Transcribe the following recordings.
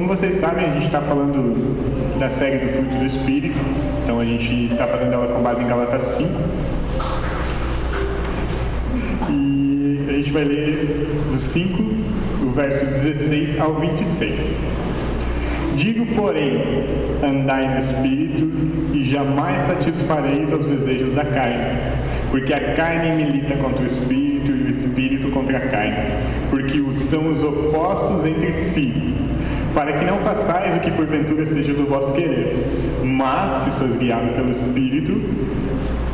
como vocês sabem, a gente está falando da série do fruto do Espírito, então a gente está fazendo ela com base em Galatas 5. E a gente vai ler do 5, o verso 16 ao 26. Digo, porém, andai no Espírito e jamais satisfareis aos desejos da carne, porque a carne milita contra o Espírito e o Espírito contra a carne, porque são os opostos entre si, para que não façais o que porventura seja do vosso querer. Mas, se sois guiados pelo Espírito,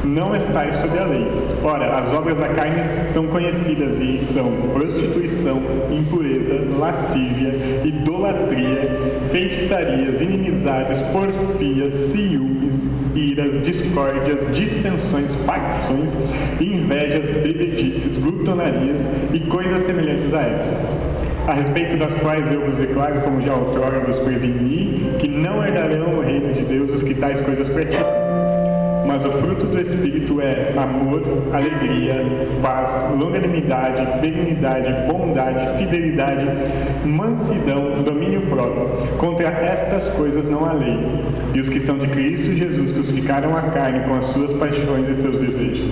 não estáis sob a lei. Ora, as obras da carne são conhecidas e são prostituição, impureza, lascívia, idolatria, feitiçarias, inimizades, porfias, ciúmes, iras, discórdias, dissensões, facções, invejas, bebedices, glutonarias e coisas semelhantes a essas a respeito das quais eu vos declaro, como já outrora vos preveni, que não herdarão o reino de Deus os que tais coisas praticam. Mas o fruto do Espírito é amor, alegria, paz, longanimidade, benignidade, bondade, fidelidade, mansidão, domínio próprio. Contra estas coisas não há lei. E os que são de Cristo Jesus crucificaram a carne com as suas paixões e seus desejos.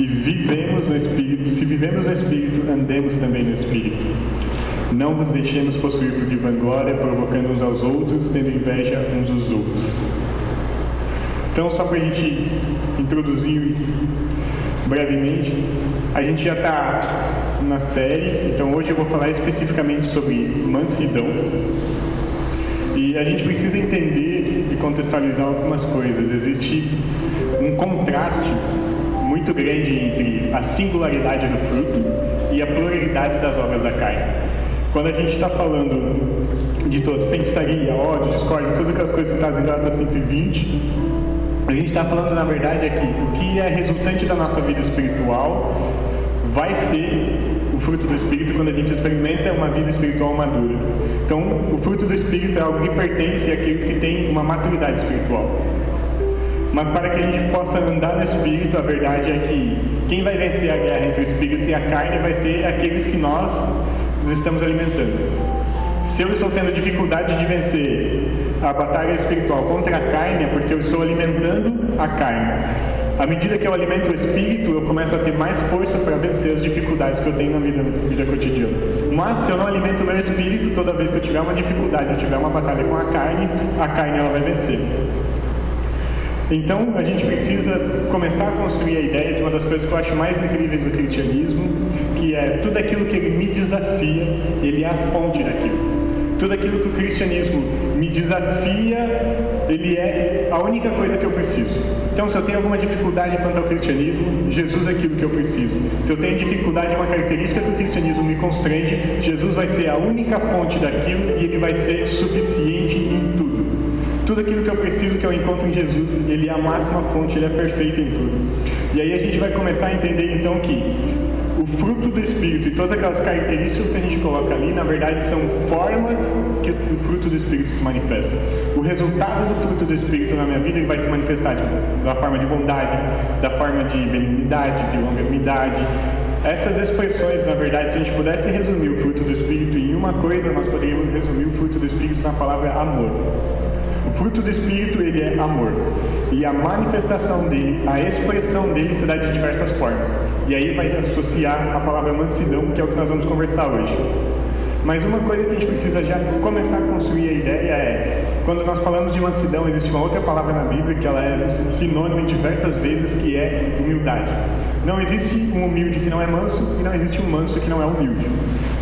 E vivemos no Espírito, se vivemos no Espírito, andemos também no Espírito. Não vos deixemos possuir por de vanglória, provocando uns aos outros, tendo inveja uns dos outros. Então, só para a gente introduzir brevemente, a gente já está na série, então hoje eu vou falar especificamente sobre mansidão. E a gente precisa entender e contextualizar algumas coisas. Existe um contraste muito grande entre a singularidade do fruto e a pluralidade das obras da carne. Quando a gente está falando de todo feitiçaria, ódio, discórdia, todas aquelas coisas citadas em Gálatas 120, a gente está falando, na verdade, aqui, o que é resultante da nossa vida espiritual vai ser o fruto do Espírito quando a gente experimenta uma vida espiritual madura. Então, o fruto do Espírito é algo que pertence àqueles que têm uma maturidade espiritual. Mas para que a gente possa andar no Espírito, a verdade é que quem vai vencer a guerra entre o Espírito e a carne vai ser aqueles que nós estamos alimentando. Se eu estou tendo dificuldade de vencer a batalha espiritual contra a carne, é porque eu estou alimentando a carne. À medida que eu alimento o espírito, eu começo a ter mais força para vencer as dificuldades que eu tenho na vida, vida cotidiana. Mas se eu não alimento o meu espírito, toda vez que eu tiver uma dificuldade, eu tiver uma batalha com a carne, a carne ela vai vencer. Então, a gente precisa começar a construir a ideia de uma das coisas que eu acho mais incríveis do cristianismo, que é tudo aquilo que ele me desafia, ele é a fonte daquilo. Tudo aquilo que o cristianismo me desafia, ele é a única coisa que eu preciso. Então, se eu tenho alguma dificuldade quanto ao cristianismo, Jesus é aquilo que eu preciso. Se eu tenho dificuldade, uma característica que o cristianismo me constrange, Jesus vai ser a única fonte daquilo e ele vai ser suficiente em tudo. Aquilo que eu preciso, que eu encontro em Jesus, Ele é a máxima fonte, Ele é perfeito em tudo. E aí a gente vai começar a entender então que o fruto do Espírito e todas aquelas características que a gente coloca ali, na verdade, são formas que o fruto do Espírito se manifesta. O resultado do fruto do Espírito na minha vida vai se manifestar de, da forma de bondade, da forma de benignidade, de longanimidade. Essas expressões, na verdade, se a gente pudesse resumir o fruto do Espírito em uma coisa, nós poderíamos resumir o fruto do Espírito na palavra amor. O fruto do Espírito, ele é amor. E a manifestação dele, a expressão dele se dá de diversas formas. E aí vai associar a palavra mansidão, que é o que nós vamos conversar hoje. Mas uma coisa que a gente precisa já começar a construir a ideia é, quando nós falamos de mansidão, existe uma outra palavra na Bíblia que ela é sinônimo diversas vezes, que é humildade. Não existe um humilde que não é manso e não existe um manso que não é humilde.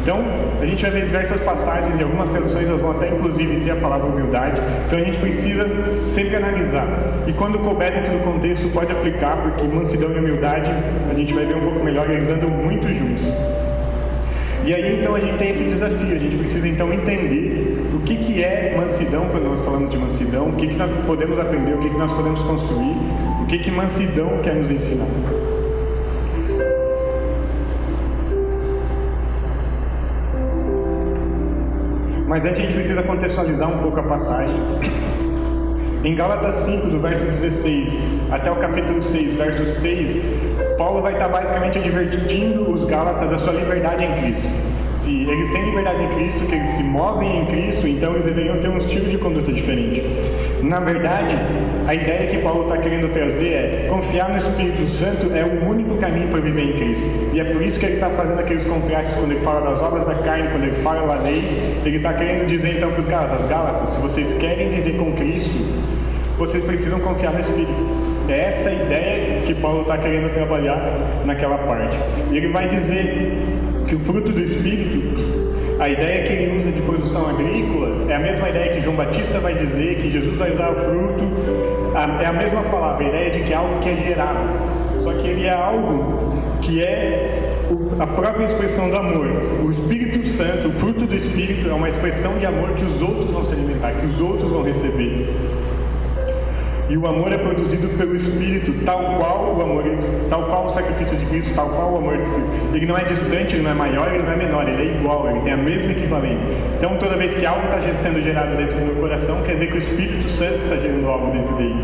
Então, a gente vai ver diversas passagens, e algumas traduções elas vão até inclusive ter a palavra humildade. Então, a gente precisa sempre analisar. E quando couber dentro do contexto, pode aplicar, porque mansidão e humildade, a gente vai ver um pouco melhor, eles andam muito juntos. E aí, então, a gente tem esse desafio. A gente precisa, então, entender o que, que é mansidão, quando nós falamos de mansidão, o que, que nós podemos aprender, o que, que nós podemos construir, o que, que mansidão quer nos ensinar. Mas antes a gente precisa contextualizar um pouco a passagem. Em Gálatas 5, do verso 16 até o capítulo 6, verso 6, Paulo vai estar basicamente advertindo os Gálatas da sua liberdade em Cristo. se eles têm liberdade em Cristo, que eles se movem em Cristo, então eles deveriam ter um estilo de conduta diferente. Na verdade, a ideia que Paulo está querendo trazer é confiar no Espírito Santo é o único caminho para viver em Cristo. E é por isso que ele está fazendo aqueles contrastes quando ele fala das obras da carne, quando ele fala da lei. Ele está querendo dizer então para os caras, as Gálatas, se vocês querem viver com Cristo, vocês precisam confiar no Espírito. É essa ideia que Paulo está querendo trabalhar naquela parte. E ele vai dizer que o fruto do Espírito a ideia que ele usa de produção agrícola é a mesma ideia que João Batista vai dizer, que Jesus vai usar o fruto, é a mesma palavra, a ideia de que é algo que é gerado. Só que ele é algo que é a própria expressão do amor. O Espírito Santo, o fruto do Espírito, é uma expressão de amor que os outros vão se alimentar, que os outros vão receber. E o amor é produzido pelo Espírito, tal qual o amor, tal qual o sacrifício de Cristo, tal qual o amor de Cristo. Ele não é distante, ele não é maior, ele não é menor, ele é igual, ele tem a mesma equivalência. Então, toda vez que algo está sendo gerado dentro do meu coração, quer dizer que o Espírito Santo está gerando algo dentro dele.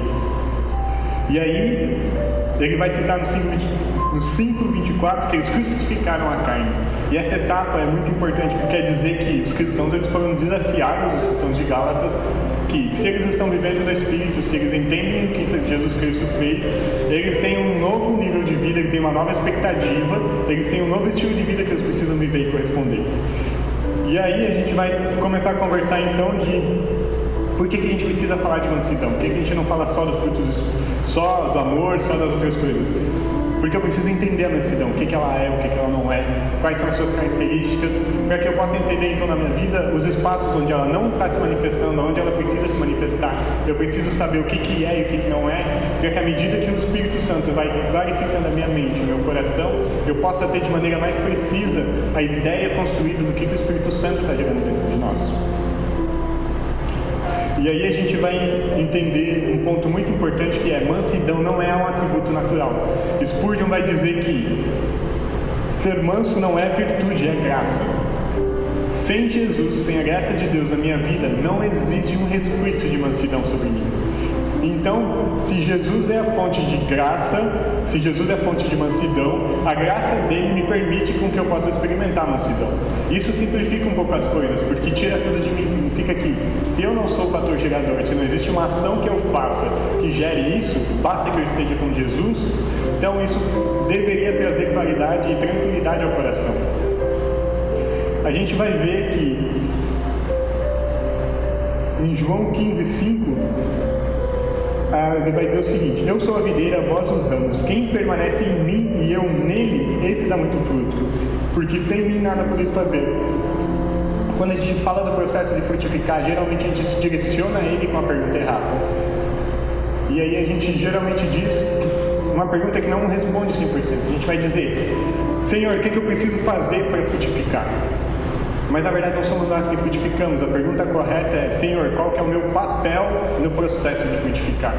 E aí, ele vai citar no 5, no 5:24 que eles crucificaram a carne. E essa etapa é muito importante porque quer dizer que os cristãos eles foram desafiados, os cristãos de Gálatas, que se eles estão vivendo no Espírito, se eles entendem o que Jesus Cristo fez, eles têm um novo nível de vida, eles têm uma nova expectativa, eles têm um novo estilo de vida que eles precisam viver e corresponder. E aí a gente vai começar a conversar então de por que, que a gente precisa falar de mansidão? Por que, que a gente não fala só do fruto do, só do amor, só das outras coisas? Porque eu preciso entender a mansidão, o que, que ela é, o que, que ela não é, quais são as suas características, para que eu possa entender então na minha vida os espaços onde ela não está se manifestando, onde ela precisa se manifestar. Eu preciso saber o que, que é e o que, que não é, para que à medida que o Espírito Santo vai clarificando a minha mente, o meu coração, eu possa ter de maneira mais precisa a ideia construída do que, que o Espírito Santo está gerando dentro de nós. E aí a gente vai entender um ponto muito importante que é mansidão não é um atributo natural. Spurgeon vai dizer que ser manso não é virtude, é graça. Sem Jesus, sem a graça de Deus na minha vida, não existe um resquício de mansidão sobre mim. Então, se Jesus é a fonte de graça, se Jesus é a fonte de mansidão, a graça dele me permite com que eu possa experimentar mansidão. Isso simplifica um pouco as coisas, porque tira tudo de mim. Significa que se eu não sou o fator gerador, se não existe uma ação que eu faça que gere isso, basta que eu esteja com Jesus, então isso deveria trazer claridade e tranquilidade ao coração. A gente vai ver que em João 15, 5, ah, ele vai dizer o seguinte: Eu sou a videira, vós os ramos. Quem permanece em mim e eu nele, esse dá muito fruto, porque sem mim nada podeis fazer. Quando a gente fala do processo de frutificar, geralmente a gente se direciona a ele com a pergunta errada. E aí a gente geralmente diz uma pergunta que não responde 100%. A gente vai dizer: Senhor, o que, que eu preciso fazer para frutificar? Mas na verdade não somos nós que frutificamos. A pergunta correta é: Senhor, qual que é o meu papel no processo de frutificar?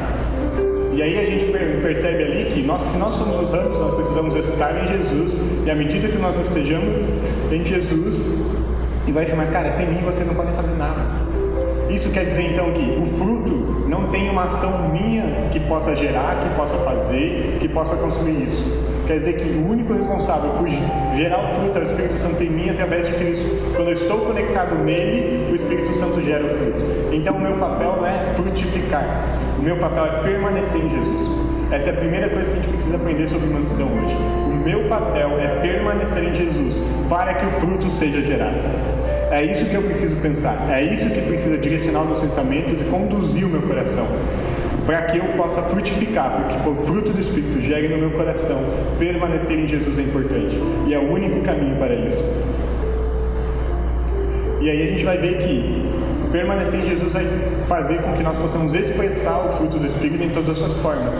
E aí a gente percebe ali que nós, se nós somos os ramos, nós precisamos estar em Jesus. E à medida que nós estejamos em Jesus, e vai chamar, cara, sem mim você não pode fazer. Isso quer dizer então que o fruto não tem uma ação minha que possa gerar, que possa fazer, que possa consumir isso. Quer dizer que o único responsável por gerar o fruto é o Espírito Santo em mim através de Cristo. Quando eu estou conectado nele, o Espírito Santo gera o fruto. Então o meu papel não é frutificar, o meu papel é permanecer em Jesus. Essa é a primeira coisa que a gente precisa aprender sobre mansidão hoje. O meu papel é permanecer em Jesus para que o fruto seja gerado. É isso que eu preciso pensar, é isso que precisa direcionar os meus pensamentos e conduzir o meu coração para que eu possa frutificar, porque por fruto do Espírito gere no meu coração, permanecer em Jesus é importante e é o único caminho para isso. E aí a gente vai ver que permanecer em Jesus vai fazer com que nós possamos expressar o fruto do Espírito em todas as suas formas.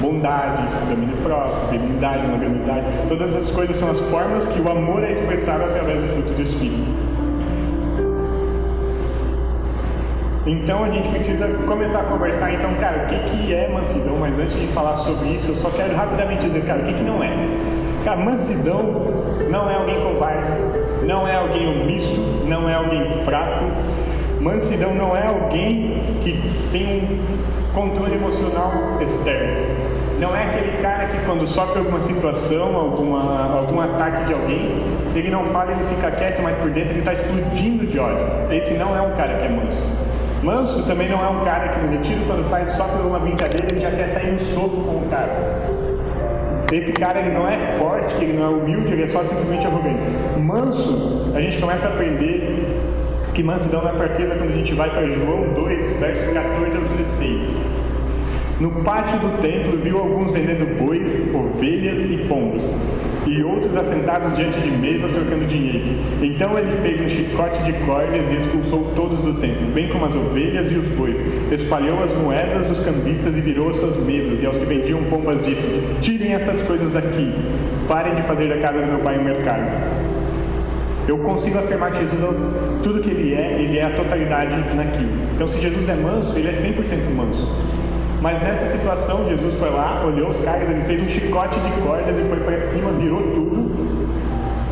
Bondade, domínio próprio, benignidade, longanimidade, todas essas coisas são as formas que o amor é expressado através do fruto do Espírito. Então a gente precisa começar a conversar, então, cara, o que, que é mansidão? Mas antes de falar sobre isso, eu só quero rapidamente dizer, cara, o que, que não é? Cara, mansidão não é alguém covarde, não é alguém omisso, não é alguém fraco. Mansidão não é alguém que tem um controle emocional externo. não é aquele cara que quando sofre alguma situação, alguma, algum ataque de alguém, ele não fala, ele fica quieto, mas por dentro ele está explodindo de ódio. Esse não é um cara que é manso. Manso também não é um cara que no retiro, quando faz, sofre uma brincadeira, ele já quer sair no soco com o cara. Esse cara ele não é forte, ele não é humilde, ele é só simplesmente arrogante. Manso, a gente começa a aprender que mansidão não é fraqueza quando a gente vai para João 2, verso 14 ao 16. No pátio do templo viu alguns vendendo bois, ovelhas e pombos, e outros assentados diante de mesas trocando dinheiro. Então ele fez um chicote de cordas e expulsou todos do templo, bem como as ovelhas e os bois. Espalhou as moedas dos cambistas e virou as suas mesas, e aos que vendiam pombas disse: Tirem essas coisas daqui, parem de fazer da casa do meu pai um mercado. Eu consigo afirmar que Jesus, tudo que ele é, ele é a totalidade naquilo. Então, se Jesus é manso, ele é 100% manso. Mas nessa situação, Jesus foi lá, olhou os caras, ele fez um chicote de cordas e foi para cima, virou tudo.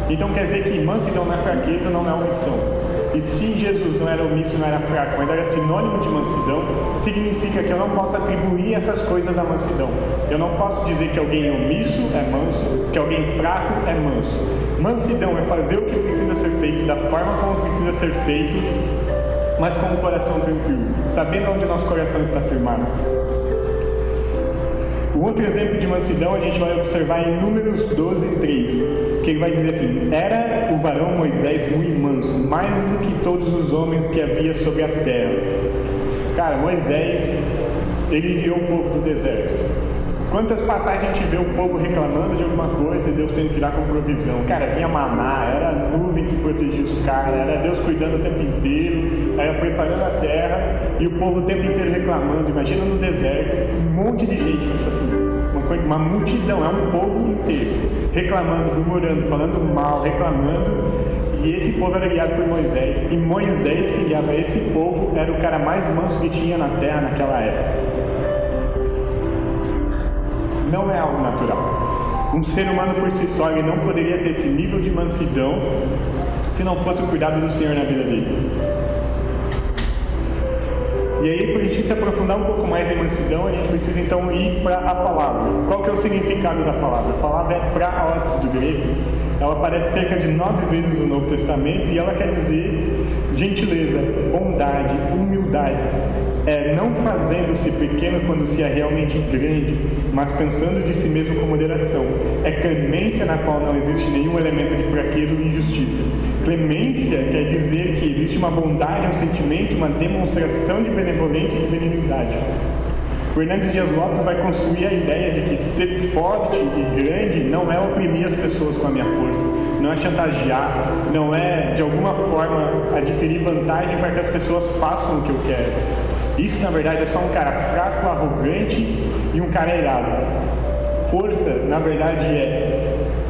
Então quer dizer que mansidão não é fraqueza, não é omissão. E se Jesus não era omisso, não era fraco, mas era sinônimo de mansidão, significa que eu não posso atribuir essas coisas à mansidão. Eu não posso dizer que alguém omisso é manso, que alguém fraco é manso. Mansidão é fazer o que precisa ser feito da forma como precisa ser feito, mas com o coração tranquilo, sabendo onde nosso coração está firmado. O outro exemplo de mansidão a gente vai observar em Números 12, 3, que ele vai dizer assim: Era o varão Moisés muito manso, mais do que todos os homens que havia sobre a terra. Cara, Moisés, ele guiou o povo do deserto. Quantas passagens a gente vê o povo reclamando de alguma coisa e Deus tendo que dar com provisão? Cara, vinha maná, era a nuvem que protegia os caras, era Deus cuidando o tempo inteiro, era preparando a terra e o povo o tempo inteiro reclamando. Imagina no deserto, um monte de gente, uma, multidão, é um povo inteiro, reclamando, murmurando, falando mal, reclamando. E esse povo era guiado por Moisés. E Moisés, que guiava esse povo, era o cara mais manso que tinha na terra naquela época não é algo natural. Um ser humano por si só ele não poderia ter esse nível de mansidão se não fosse o cuidado do Senhor na vida dele. E aí, para a gente se aprofundar um pouco mais em mansidão, a gente precisa então ir para a palavra. Qual que é o significado da palavra? A palavra é praotes do grego. Ela aparece cerca de nove vezes no Novo Testamento e ela quer dizer gentileza, bondade, humildade, é não fazendo-se pequeno quando se é realmente grande, mas pensando de si mesmo com moderação. É clemência na qual não existe nenhum elemento de fraqueza ou injustiça. Clemência quer dizer que existe uma bondade, um sentimento, uma demonstração de benevolência e de benignidade. O Hernandes Dias Lopes vai construir a ideia de que ser forte e grande não é oprimir as pessoas com a minha força, não é chantagear, não é de alguma forma adquirir vantagem para que as pessoas façam o que eu quero. Isso na verdade é só um cara fraco, arrogante e um cara irado. Força, na verdade, é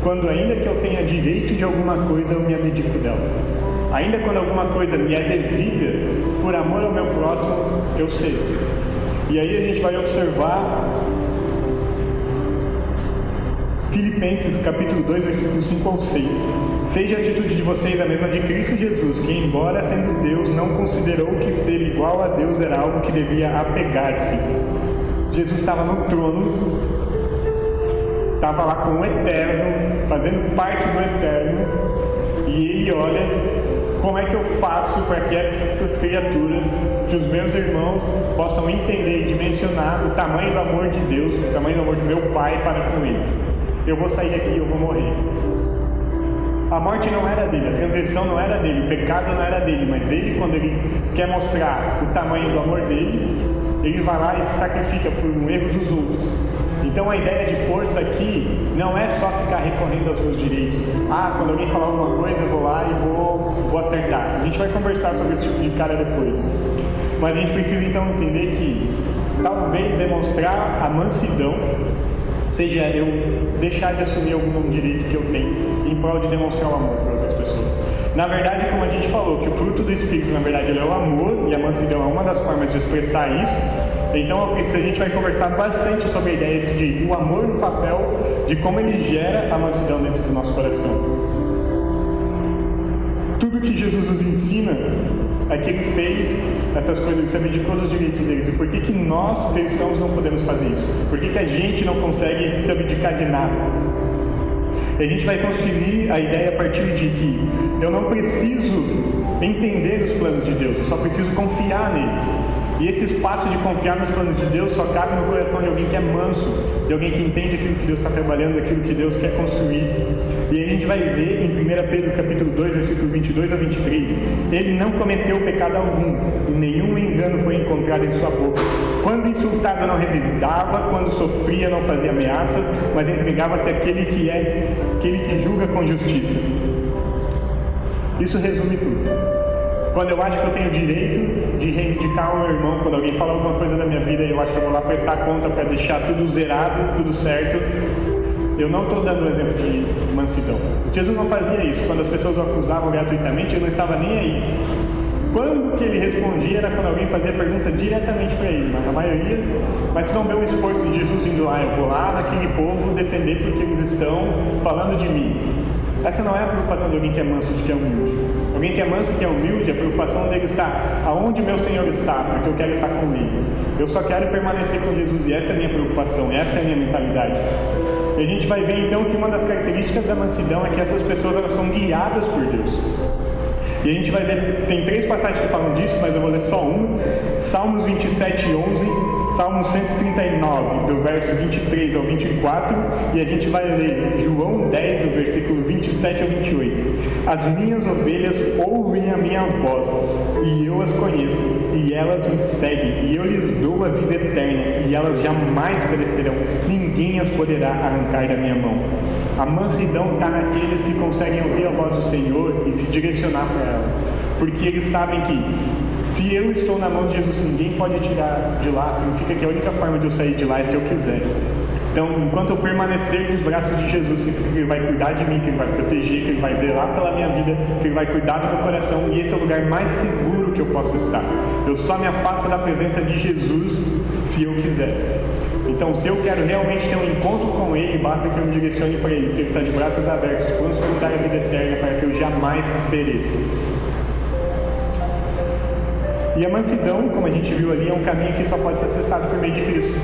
quando ainda que eu tenha direito de alguma coisa, eu me abdico dela. Ainda quando alguma coisa me é devida, por amor ao meu próximo, eu sei. E aí a gente vai observar Filipenses capítulo 2, versículos 5 ao 6. Seja a atitude de vocês a mesma de Cristo Jesus, que embora sendo Deus, não considerou que ser igual a Deus era algo que devia apegar-se. Jesus estava no trono, estava lá com o Eterno, fazendo parte do Eterno, e ele olha como é que eu faço para que essas criaturas, que os meus irmãos possam entender e dimensionar o tamanho do amor de Deus, o tamanho do amor do meu Pai para com eles eu vou sair daqui e eu vou morrer. A morte não era dele, a transgressão não era dele, o pecado não era dele, mas ele, quando ele quer mostrar o tamanho do amor dele, ele vai lá e se sacrifica por um erro dos outros. Então a ideia de força aqui não é só ficar recorrendo aos meus direitos. Ah, quando alguém falar alguma coisa, eu vou lá e vou, vou acertar. A gente vai conversar sobre esse tipo de cara depois. Mas a gente precisa então entender que talvez demonstrar a mansidão seja eu deixar de assumir algum direito que eu tenho em prol de demonstrar o amor para outras pessoas. Na verdade, como a gente falou, que o fruto do Espírito, na verdade, é o amor, e a mansidão é uma das formas de expressar isso. Então, a gente vai conversar bastante sobre a ideia de o amor no papel, de como ele gera a mansidão dentro do nosso coração. Tudo que Jesus nos ensina é que ele fez essas coisas, ele se abdicou dos direitos deles. E por que, que nós, cristãos, não podemos fazer isso? Por que, que a gente não consegue se abdicar de nada? E a gente vai construir a ideia a partir de que eu não preciso entender os planos de Deus, eu só preciso confiar nele. E esse espaço de confiar nos planos de Deus só cabe no coração de alguém que é manso, de alguém que entende aquilo que Deus está trabalhando, aquilo que Deus quer construir. E a gente vai ver em 1 Pedro capítulo 2, versículo 22 a 23, ele não cometeu pecado algum, e nenhum engano foi encontrado em sua boca. Quando insultado não revisava, quando sofria não fazia ameaças, mas entregava-se àquele que é, aquele que julga com justiça. Isso resume tudo. Quando eu acho que eu tenho direito de reivindicar o meu irmão, quando alguém fala alguma coisa da minha vida e eu acho que eu vou lá prestar conta para deixar tudo zerado, tudo certo, eu não estou dando um exemplo de mansidão. Jesus não fazia isso. Quando as pessoas o acusavam gratuitamente, ele não estava nem aí. Quando que ele respondia era quando alguém fazia pergunta diretamente para ele, mas a maioria, mas se não vê o esforço de Jesus indo lá, eu vou lá naquele povo defender porque eles estão falando de mim. Essa não é a preocupação de alguém que é manso, de que é humilde. Alguém que é manso, que é humilde, a preocupação dele está aonde meu Senhor está, porque eu quero estar comigo. Eu só quero permanecer com Jesus e essa é a minha preocupação, essa é a minha mentalidade. E a gente vai ver então que uma das características da mansidão é que essas pessoas elas são guiadas por Deus. E a gente vai ver, tem três passagens que falam disso, mas eu vou ler só um. Salmos 27 e 11 Salmo 139, do verso 23 ao 24, e a gente vai ler João 10, do versículo 27 ao 28. As minhas ovelhas ouvem a minha voz, e eu as conheço, e elas me seguem, e eu lhes dou a vida eterna, e elas jamais perecerão, ninguém as poderá arrancar da minha mão. A mansidão está naqueles que conseguem ouvir a voz do Senhor e se direcionar para ela, porque eles sabem que se eu estou na mão de Jesus, ninguém pode tirar de lá, significa que a única forma de eu sair de lá é se eu quiser. Então, enquanto eu permanecer nos braços de Jesus, significa que Ele vai cuidar de mim, que Ele vai proteger, que Ele vai zelar pela minha vida, que Ele vai cuidar do meu coração, e esse é o lugar mais seguro que eu posso estar. Eu só me afasto da presença de Jesus se eu quiser. Então, se eu quero realmente ter um encontro com Ele, basta que eu me direcione para Ele, porque Ele está de braços abertos, pronto para dar a vida eterna, para que eu jamais pereça. E a mansidão, como a gente viu ali, é um caminho que só pode ser acessado por meio de Cristo.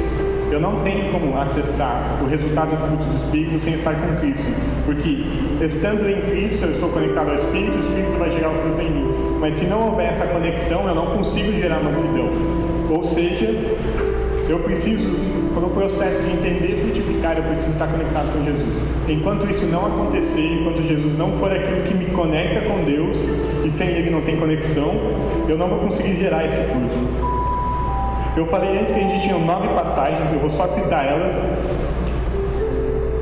Eu não tenho como acessar o resultado do fruto do Espírito sem estar com Cristo, porque estando em Cristo eu estou conectado ao Espírito, o Espírito vai gerar o fruto em mim. Mas se não houver essa conexão, eu não consigo gerar mansidão. Ou seja, eu preciso, para o processo de entender e frutificar, eu preciso estar conectado com Jesus. Enquanto isso não acontecer, enquanto Jesus não for aquilo que me conecta com Deus, e sem Ele não tem conexão, eu não vou conseguir gerar esse fruto. Eu falei antes que a gente tinha nove passagens, eu vou só citar elas.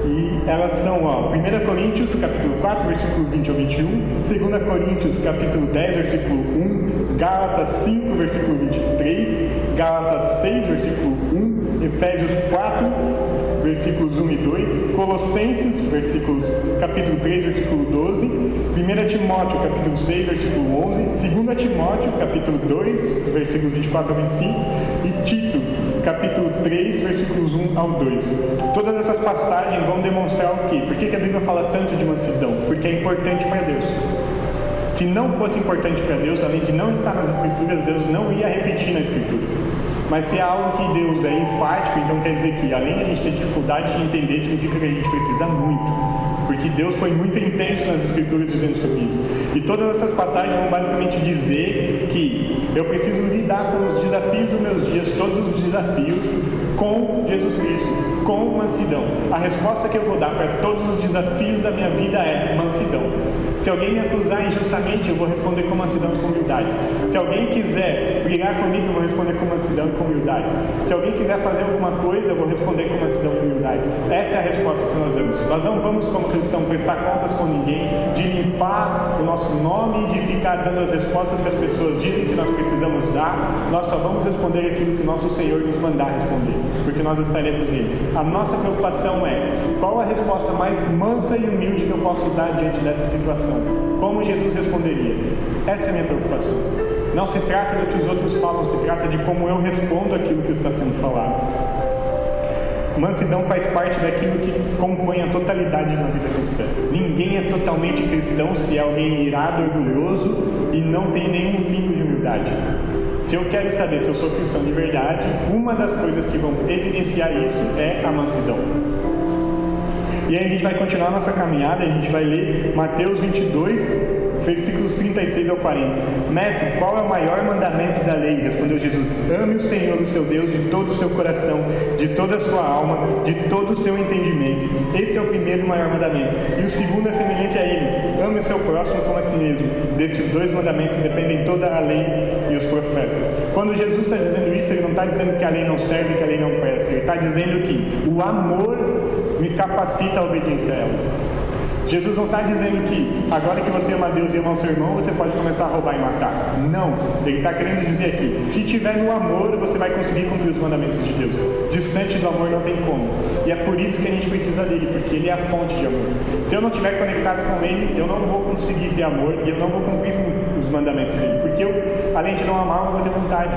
E elas são, ó, 1 Coríntios, capítulo 4, versículo 20 ao 21, 2 Coríntios, capítulo 10, versículo 1, Gálatas 5, versículo 23, Gálatas 6, versículo 1, Efésios 4, versículos 1 e 2, Colossenses, versículos, capítulo 3, versículo 12, 1 Timóteo, capítulo 6, versículo 11, 2 Timóteo, capítulo 2, versículos 24 a 25, e Tito, capítulo 3, versículos 1 ao 2. Todas essas passagens vão demonstrar o quê? Por que, que a Bíblia fala tanto de mansidão? Porque é importante para Deus. Se não fosse importante para Deus, além de não estar nas Escrituras, Deus não ia repetir na Escritura. Mas se é algo que Deus é enfático, então quer dizer que além de a gente ter dificuldade de entender, significa que a gente precisa muito. Porque Deus foi muito intenso nas escrituras dizendo sobre isso. E todas essas passagens vão basicamente dizer que eu preciso lidar com os desafios dos meus dias, todos os desafios, com Jesus Cristo, com mansidão. A resposta que eu vou dar para todos os desafios da minha vida é mansidão. Se alguém me acusar injustamente, eu vou responder com mansidão e com humildade. Se alguém quiser brigar comigo, eu vou responder com mansidão e com humildade. Se alguém quiser fazer alguma coisa, eu vou responder com mansidão e humildade. Essa é a resposta que nós damos. Nós não vamos, como cristãos, prestar contas com ninguém, de limpar o nosso nome, de ficar dando as respostas que as pessoas dizem que nós precisamos dar. Nós só vamos responder aquilo que nosso Senhor nos mandar responder, porque nós estaremos nele. A nossa preocupação é qual a resposta mais mansa e humilde que eu posso dar diante dessa situação. Como Jesus responderia? Essa é a minha preocupação. Não se trata do que os outros falam, se trata de como eu respondo aquilo que está sendo falado. Mansidão faz parte daquilo que compõe a totalidade na vida cristã. Ninguém é totalmente cristão se é alguém irado, orgulhoso e não tem nenhum pingo de humildade. Se eu quero saber se eu sou cristão de verdade, uma das coisas que vão evidenciar isso é a mansidão. E aí a gente vai continuar nossa caminhada, a gente vai ler Mateus 22, versículos 36 ao 40. Mestre, qual é o maior mandamento da lei? Respondeu Jesus: Ame o Senhor, o seu Deus, de todo o seu coração, de toda a sua alma, de todo o seu entendimento. Esse é o primeiro maior mandamento. E o segundo é semelhante a ele: Ame o seu próximo como a si mesmo. Desses dois mandamentos dependem toda a lei e os profetas. Quando Jesus está dizendo isso, ele não está dizendo que a lei não serve, que a lei não presta. Ele está dizendo que o amor me capacita a obediência a elas. Jesus não está dizendo que agora que você ama Deus e ama o seu irmão, você pode começar a roubar e matar. Não. Ele está querendo dizer aqui: se tiver no amor, você vai conseguir cumprir os mandamentos de Deus. Distante do amor não tem como. E é por isso que a gente precisa dele, porque ele é a fonte de amor. Se eu não estiver conectado com ele, eu não vou conseguir ter amor e eu não vou cumprir com os mandamentos dele. Porque eu, além de não amar, eu vou ter vontade.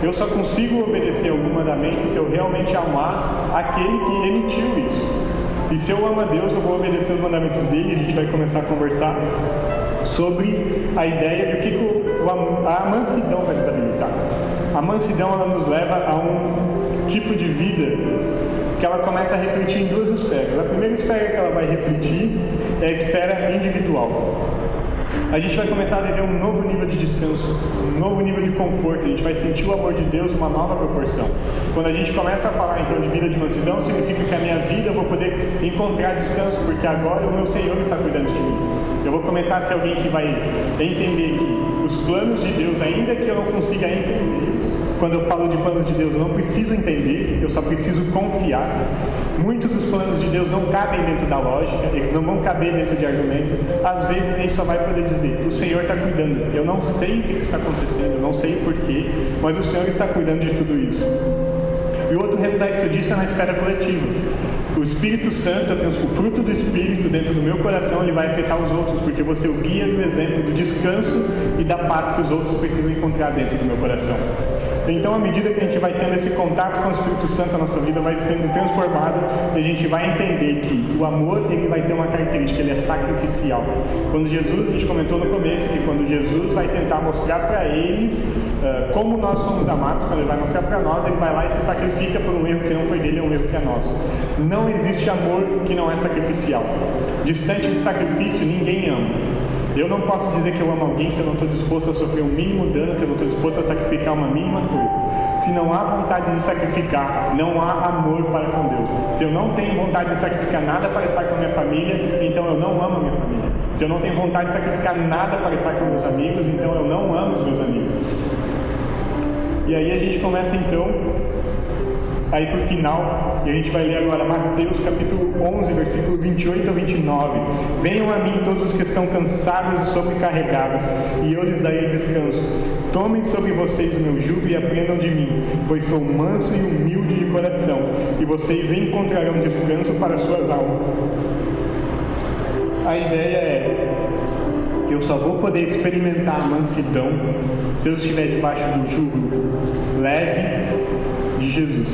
Eu só consigo obedecer algum mandamento se eu realmente amar aquele que emitiu isso. E se eu amo a Deus, eu vou obedecer os mandamentos dele. A gente vai começar a conversar sobre a ideia do que a mansidão vai nos habilitar. A mansidão ela nos leva a um tipo de vida que ela começa a refletir em duas esferas. A primeira esfera que ela vai refletir é a esfera individual a gente vai começar a viver um novo nível de descanso, um novo nível de conforto, a gente vai sentir o amor de Deus uma nova proporção. Quando a gente começa a falar então de vida de mansidão, significa que a minha vida eu vou poder encontrar descanso, porque agora o meu Senhor está cuidando de mim. Eu vou começar a ser alguém que vai entender que os planos de Deus, ainda que eu não consiga entender, quando eu falo de planos de Deus, eu não preciso entender, eu só preciso confiar. Muitos dos planos de Deus não cabem dentro da lógica, eles não vão caber dentro de argumentos. Às vezes a gente só vai poder dizer: o Senhor está cuidando. Eu não sei o que está acontecendo, eu não sei porquê, mas o Senhor está cuidando de tudo isso. E outro reflexo disso é na esfera coletiva. O Espírito Santo, o fruto do Espírito dentro do meu coração, ele vai afetar os outros, porque você é o guia e o exemplo do descanso e da paz que os outros precisam encontrar dentro do meu coração. Então, à medida que a gente vai tendo esse contato com o Espírito Santo, a nossa vida vai sendo transformada e a gente vai entender que o amor ele vai ter uma característica, ele é sacrificial. Quando Jesus, a gente comentou no começo que quando Jesus vai tentar mostrar para eles uh, como nós somos amados, quando ele vai mostrar para nós, ele vai lá e se sacrifica por um erro que não foi dele, é um erro que é nosso. Não existe amor que não é sacrificial. Distante de sacrifício, ninguém ama. Eu não posso dizer que eu amo alguém se eu não estou disposto a sofrer o um mínimo dano, que eu não estou disposto a sacrificar uma mínima coisa. Se não há vontade de sacrificar, não há amor para com Deus. Se eu não tenho vontade de sacrificar nada para estar com a minha família, então eu não amo a minha família. Se eu não tenho vontade de sacrificar nada para estar com meus amigos, então eu não amo os meus amigos. E aí a gente começa então aí para o final, e a gente vai ler agora Mateus capítulo 11, versículo 28 a 29. Venham a mim todos os que estão cansados e sobrecarregados, e eu lhes darei descanso. Tomem sobre vocês o meu jugo e aprendam de mim, pois sou manso e humilde de coração, e vocês encontrarão descanso para suas almas. A ideia é: eu só vou poder experimentar a mansidão se eu estiver debaixo do jugo leve de Jesus.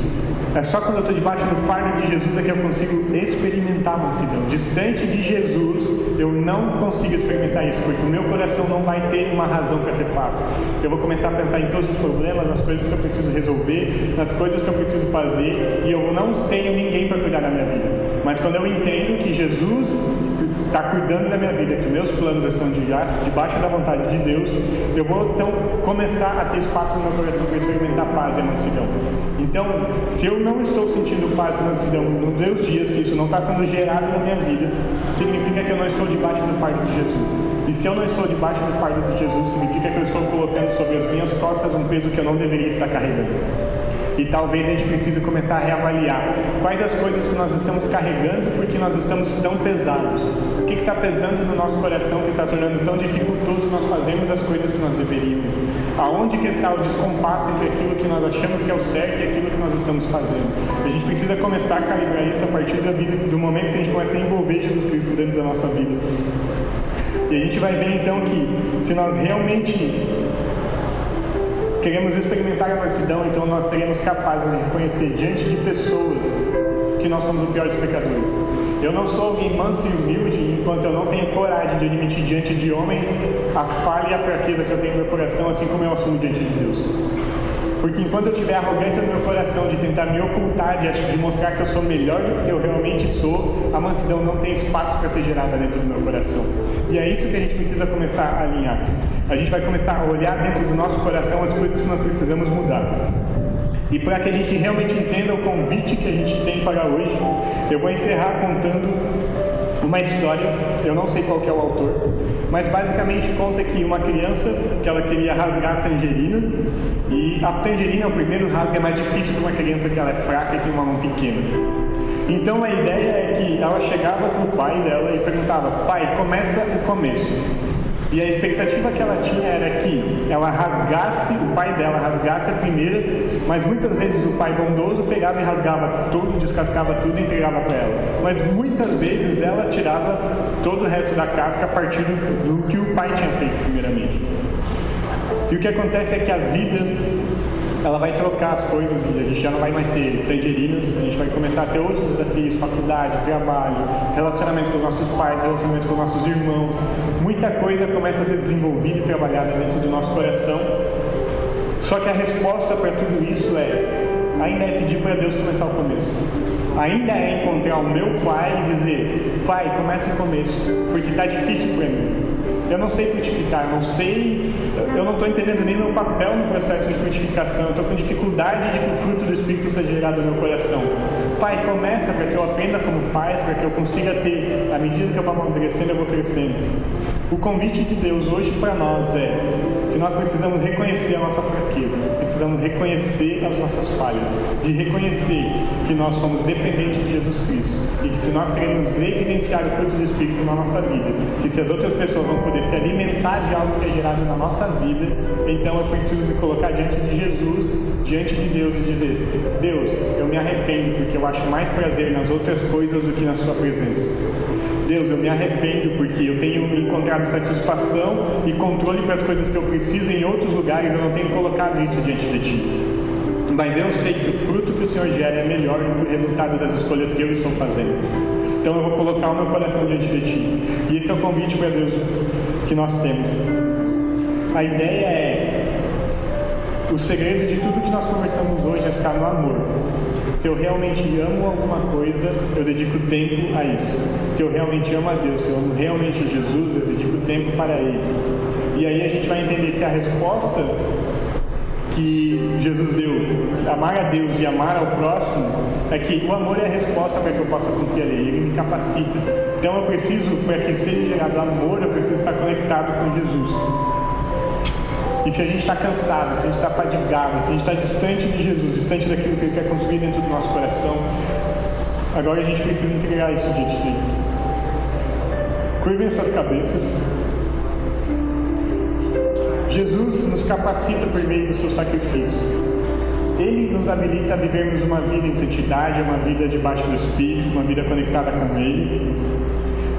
É só quando eu estou debaixo do fardo de Jesus é que eu consigo experimentar a mansidão. Distante de Jesus, eu não consigo experimentar isso, porque o meu coração não vai ter uma razão para ter paz. Eu vou começar a pensar em todos os problemas, nas coisas que eu preciso resolver, nas coisas que eu preciso fazer, e eu não tenho ninguém para cuidar da minha vida. Mas quando eu entendo que Jesus está cuidando da minha vida, que meus planos estão debaixo da vontade de Deus, eu vou então começar a ter espaço no meu coração para experimentar paz e mansidão. Então, se eu não estou sentindo paz e mansidão nos meus dias, se isso não está sendo gerado na minha vida, significa que eu não estou debaixo do fardo de Jesus. E se eu não estou debaixo do fardo de Jesus, significa que eu estou colocando sobre as minhas costas um peso que eu não deveria estar carregando. E talvez a gente precise começar a reavaliar quais as coisas que nós estamos carregando porque nós estamos tão pesados. O que está pesando no nosso coração que está tornando tão dificultoso nós fazermos as coisas que nós deveríamos? Aonde que está o descompasso entre aquilo que nós achamos que é o certo e aquilo que nós estamos fazendo? A gente precisa começar a calibrar isso a partir da vida, do momento que a gente começa a envolver Jesus Cristo dentro da nossa vida. E a gente vai ver então que se nós realmente queremos experimentar a mansidão, então nós seremos capazes de reconhecer diante de pessoas que nós somos os piores pecadores. Eu não sou manso e humilde enquanto eu não tenho coragem de admitir diante de homens a falha e a fraqueza que eu tenho no meu coração, assim como eu assumo diante de Deus. Porque enquanto eu tiver arrogância no meu coração de tentar me ocultar, de, de mostrar que eu sou melhor do que eu realmente sou, a mansidão não tem espaço para ser gerada dentro do meu coração. E é isso que a gente precisa começar a alinhar. A gente vai começar a olhar dentro do nosso coração as coisas que nós precisamos mudar. E para que a gente realmente entenda o convite que a gente tem para hoje, eu vou encerrar contando uma história, eu não sei qual é o autor, mas basicamente conta que uma criança que ela queria rasgar a tangerina e a tangerina, o primeiro rasgo é mais difícil para uma criança que ela é fraca e tem uma mão pequena. Então a ideia é que ela chegava para o pai dela e perguntava: pai, começa o começo. E a expectativa que ela tinha era que ela rasgasse, o pai dela rasgasse a primeira, mas muitas vezes o pai bondoso pegava e rasgava tudo, descascava tudo e entregava para ela. Mas muitas vezes ela tirava todo o resto da casca a partir do, do que o pai tinha feito primeiramente. E o que acontece é que a vida ela vai trocar as coisas e a gente já não vai mais ter tangerinas, a gente vai começar a ter outros desafios, faculdade, trabalho, relacionamento com os nossos pais, relacionamento com os nossos irmãos. Muita coisa começa a ser desenvolvida e trabalhada dentro do nosso coração. Só que a resposta para tudo isso é ainda é pedir para Deus começar o começo. Ainda é encontrar o meu pai e dizer, pai, comece o começo, porque está difícil para mim. Eu não sei frutificar, não sei, eu não estou entendendo nem meu papel no processo de frutificação, estou com dificuldade de que o fruto do Espírito seja gerado no meu coração. Pai, começa para que eu aprenda como faz, para que eu consiga ter, à medida que eu vou amadurecendo, eu vou crescendo. O convite de Deus hoje para nós é que nós precisamos reconhecer a nossa fraqueza, precisamos reconhecer as nossas falhas, de reconhecer que nós somos dependentes de Jesus Cristo e que se nós queremos evidenciar o fruto do Espírito na nossa vida, que se as outras pessoas vão poder se alimentar de algo que é gerado na nossa vida, então eu preciso me colocar diante de Jesus, diante de Deus e dizer: Deus, eu me arrependo porque eu acho mais prazer nas outras coisas do que na Sua presença. Deus, eu me arrependo porque eu tenho encontrado satisfação e controle para as coisas que eu preciso em outros lugares, eu não tenho colocado isso diante de Ti. Mas eu sei que o fruto que o Senhor gera é melhor do que o resultado das escolhas que eu estou fazendo. Então eu vou colocar o meu coração diante de Ti. E esse é o convite para Deus que nós temos. A ideia é: o segredo de tudo que nós conversamos hoje está no amor. Se eu realmente amo alguma coisa, eu dedico tempo a isso. Se eu realmente amo a Deus, se eu amo realmente Jesus, eu dedico tempo para Ele. E aí a gente vai entender que a resposta que Jesus deu, amar a Deus e amar ao próximo, é que o amor é a resposta para que eu possa cumprir a lei, ele me capacita. Então eu preciso, para que seja gerado amor, eu preciso estar conectado com Jesus. E se a gente está cansado, se a gente está fadigado, se a gente está distante de Jesus, distante daquilo que Ele quer construir dentro do nosso coração, agora a gente precisa entregar isso diante dele. Curvem suas cabeças. Jesus nos capacita por meio do seu sacrifício. Ele nos habilita a vivermos uma vida em santidade, uma vida debaixo do Espírito, uma vida conectada com Ele.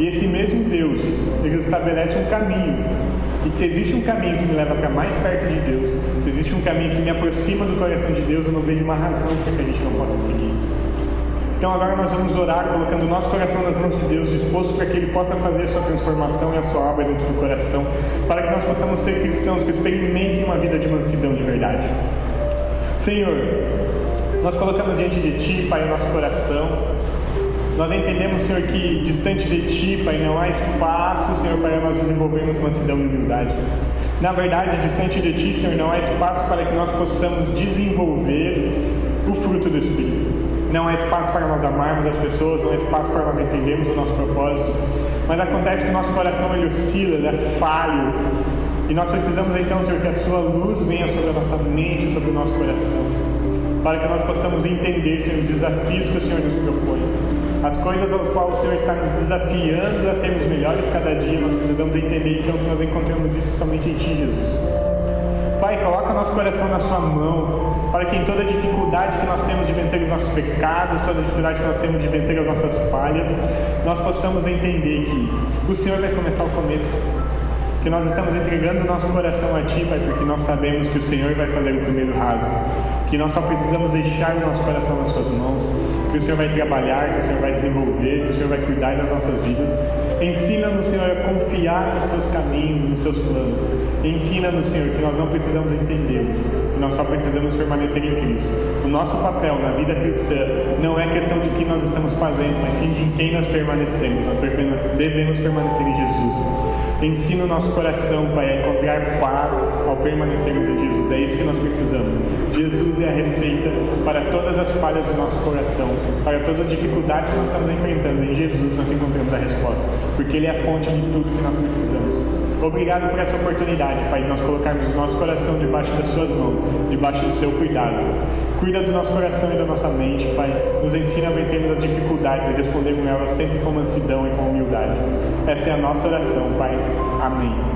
E esse mesmo Deus, Ele estabelece um caminho e se existe um caminho que me leva para mais perto de Deus, se existe um caminho que me aproxima do coração de Deus, eu não vejo uma razão para que a gente não possa seguir. Então agora nós vamos orar colocando o nosso coração nas mãos de Deus, disposto para que Ele possa fazer a sua transformação e a sua obra dentro do coração, para que nós possamos ser cristãos que experimentem uma vida de mansidão de verdade. Senhor, nós colocamos diante de Ti, Pai, o nosso coração, nós entendemos, Senhor, que distante de Ti, Pai, não há espaço, Senhor, para nós desenvolvermos mansidão e humildade. Na verdade, distante de Ti, Senhor, não há espaço para que nós possamos desenvolver o fruto do Espírito. Não há espaço para nós amarmos as pessoas, não há espaço para nós entendermos o nosso propósito. Mas acontece que o nosso coração ele oscila, ele é falho. E nós precisamos então, Senhor, que a Sua luz venha sobre a nossa mente, sobre o nosso coração, para que nós possamos entender, Senhor, os desafios que o Senhor nos propõe as coisas ao qual o Senhor está nos desafiando a sermos melhores cada dia, nós precisamos entender então que nós encontramos isso somente em Ti, Jesus. Pai, coloca nosso coração na Sua mão, para que em toda dificuldade que nós temos de vencer os nossos pecados, toda dificuldade que nós temos de vencer as nossas falhas, nós possamos entender que o Senhor vai começar o começo. Que nós estamos entregando o nosso coração a Ti, Pai, porque nós sabemos que o Senhor vai fazer o primeiro rasgo que nós só precisamos deixar o nosso coração nas Suas mãos, que o Senhor vai trabalhar, que o Senhor vai desenvolver, que o Senhor vai cuidar das nossas vidas. Ensina-nos, Senhor, a confiar nos Seus caminhos, nos Seus planos. Ensina-nos, Senhor, que nós não precisamos entendê-los, que nós só precisamos permanecer em Cristo. O nosso papel na vida cristã não é questão de que nós estamos fazendo, mas sim de em quem nós permanecemos. Nós devemos permanecer em Jesus. Ensina o nosso coração, Pai, a encontrar paz ao permanecermos em Jesus. É isso que nós precisamos. Jesus é a receita para todas as falhas do nosso coração, para todas as dificuldades que nós estamos enfrentando. Em Jesus nós encontramos a resposta, porque Ele é a fonte de tudo que nós precisamos. Obrigado por essa oportunidade, Pai, de nós colocarmos o nosso coração debaixo das Suas mãos, debaixo do Seu cuidado. Cuida do nosso coração e da nossa mente, Pai. Nos ensina a vencermos as dificuldades e respondermos elas sempre com mansidão e com humildade. Essa é a nossa oração, Pai. Amém.